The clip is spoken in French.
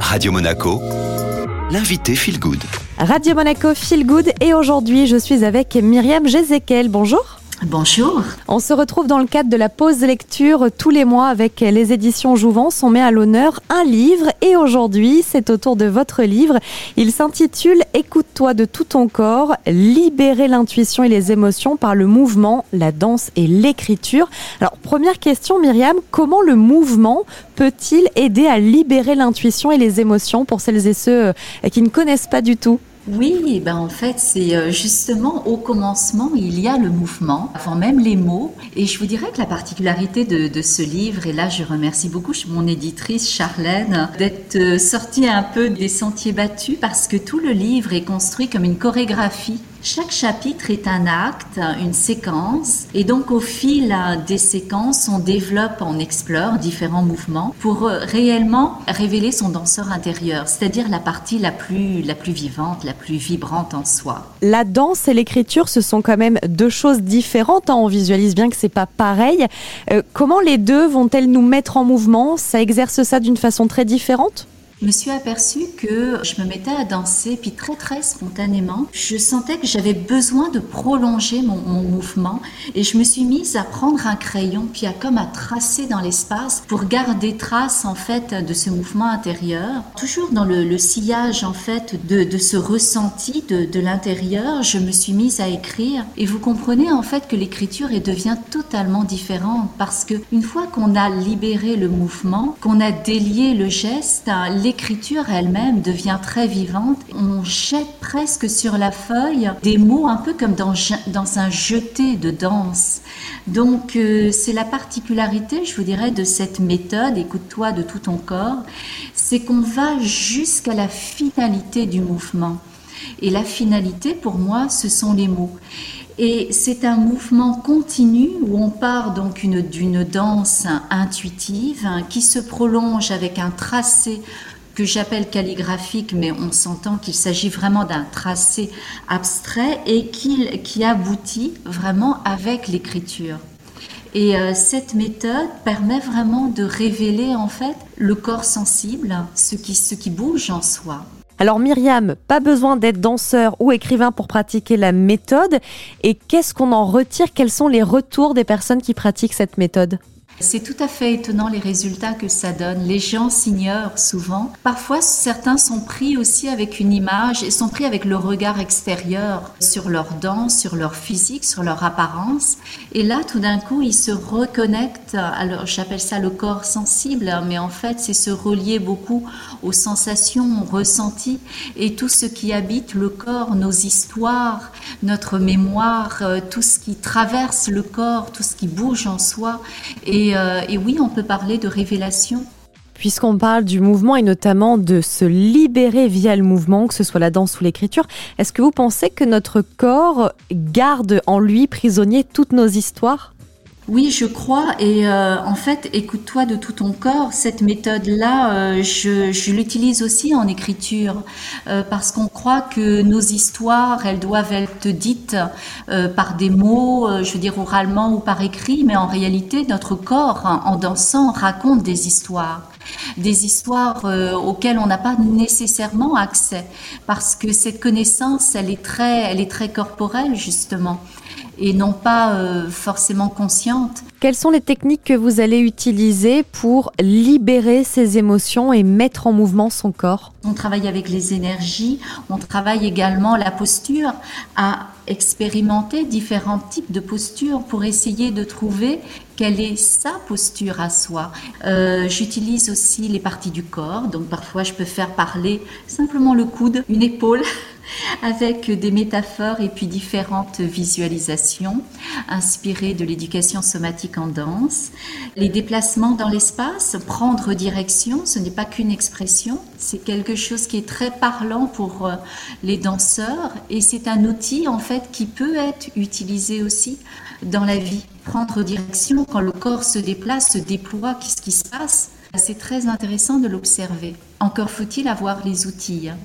Radio Monaco, l'invité Feel Good. Radio Monaco Feel Good et aujourd'hui je suis avec Myriam Jezekel. Bonjour. Bonjour. On se retrouve dans le cadre de la pause lecture tous les mois avec les éditions Jouvence. On met à l'honneur un livre et aujourd'hui c'est au tour de votre livre. Il s'intitule Écoute-toi de tout ton corps, libérer l'intuition et les émotions par le mouvement, la danse et l'écriture. Alors première question Myriam, comment le mouvement peut-il aider à libérer l'intuition et les émotions pour celles et ceux euh, qui ne connaissent pas du tout? Oui, ben en fait, c'est euh, justement au commencement, il y a le mouvement, avant même les mots. Et je vous dirais que la particularité de, de ce livre, et là je remercie beaucoup mon éditrice Charlène, d'être euh, sortie un peu des sentiers battus parce que tout le livre est construit comme une chorégraphie chaque chapitre est un acte, une séquence, et donc au fil des séquences, on développe, on explore différents mouvements pour euh, réellement révéler son danseur intérieur, c'est-à-dire la partie la plus, la plus vivante, la plus vibrante en soi. La danse et l'écriture, ce sont quand même deux choses différentes. Hein. On visualise bien que c'est pas pareil. Euh, comment les deux vont-elles nous mettre en mouvement? Ça exerce ça d'une façon très différente? Je me suis aperçue que je me mettais à danser, puis très très spontanément, je sentais que j'avais besoin de prolonger mon, mouvement et je me suis mise à prendre un crayon, puis à comme à tracer dans l'espace pour garder trace en fait de ce mouvement intérieur. Toujours dans le, sillage en fait de, ce ressenti de, l'intérieur, je me suis mise à écrire et vous comprenez en fait que l'écriture devient totalement différente parce que une fois qu'on a libéré le mouvement, qu'on a délié le geste, l'écriture elle-même devient très vivante. On jette presque sur la feuille des mots un peu comme dans, dans un jeté de danse. Donc euh, c'est la particularité, je vous dirais, de cette méthode, écoute-toi de tout ton corps, c'est qu'on va jusqu'à la finalité du mouvement. Et la finalité, pour moi, ce sont les mots. Et c'est un mouvement continu où on part donc d'une danse intuitive hein, qui se prolonge avec un tracé que j'appelle calligraphique, mais on s'entend qu'il s'agit vraiment d'un tracé abstrait et qui, aboutit vraiment avec l'écriture. Et euh, cette méthode permet vraiment de révéler en fait le corps sensible, ce qui, ce qui bouge en soi. Alors Myriam, pas besoin d'être danseur ou écrivain pour pratiquer la méthode. Et qu'est-ce qu'on en retire? Quels sont les retours des personnes qui pratiquent cette méthode? C'est tout à fait étonnant les résultats que ça donne. Les gens s'ignorent souvent. Parfois, certains sont pris aussi avec une image et sont pris avec le regard extérieur sur leur danse, sur leur physique, sur leur apparence. Et là, tout d'un coup, ils se reconnectent. Alors, j'appelle ça le corps sensible, mais en fait, c'est se relier beaucoup aux sensations, ressenties et tout ce qui habite le corps, nos histoires, notre mémoire, euh, tout ce qui traverse le corps, tout ce qui bouge en soi. Et euh, et, oui, on peut parler de révélation. Puisqu'on parle du mouvement et notamment de se libérer via le mouvement, que ce soit la danse ou l'écriture, est-ce que vous pensez que notre corps garde en lui prisonnier toutes nos histoires? Oui, je crois. Et euh, en fait, écoute-toi de tout ton corps. Cette méthode-là, euh, je, l'utilise aussi en écriture euh, parce qu'on croit que nos histoires, elles doivent être dites par des mots, je veux dire oralement ou par écrit, mais en réalité, notre corps, en dansant, raconte des histoires des histoires auxquelles on n'a pas nécessairement accès parce que cette connaissance elle est très elle est très corporelle justement et non pas euh, forcément consciente. Quelles sont les techniques que vous allez utiliser pour libérer ses émotions et mettre en mouvement son corps? On travaille avec les énergies, on travaille également la posture, à expérimenter différents types de postures pour essayer de trouver quelle est sa posture à soi? Euh, j'utilise aussi les parties du corps, donc parfois je peux faire parler simplement le coude, une épaule avec des métaphores et puis différentes visualisations inspirées de l'éducation somatique en danse. Les déplacements dans l'espace, prendre direction, ce n'est pas qu'une expression, c'est quelque chose qui est très parlant pour euh, les danseurs et c'est un outil en fait qui peut être utilisé aussi dans la vie. Prendre direction quand le corps se déplace, se déploie, qu'est-ce qui se passe? C'est très intéressant de l'observer. Encore faut-il avoir les outils. Hein.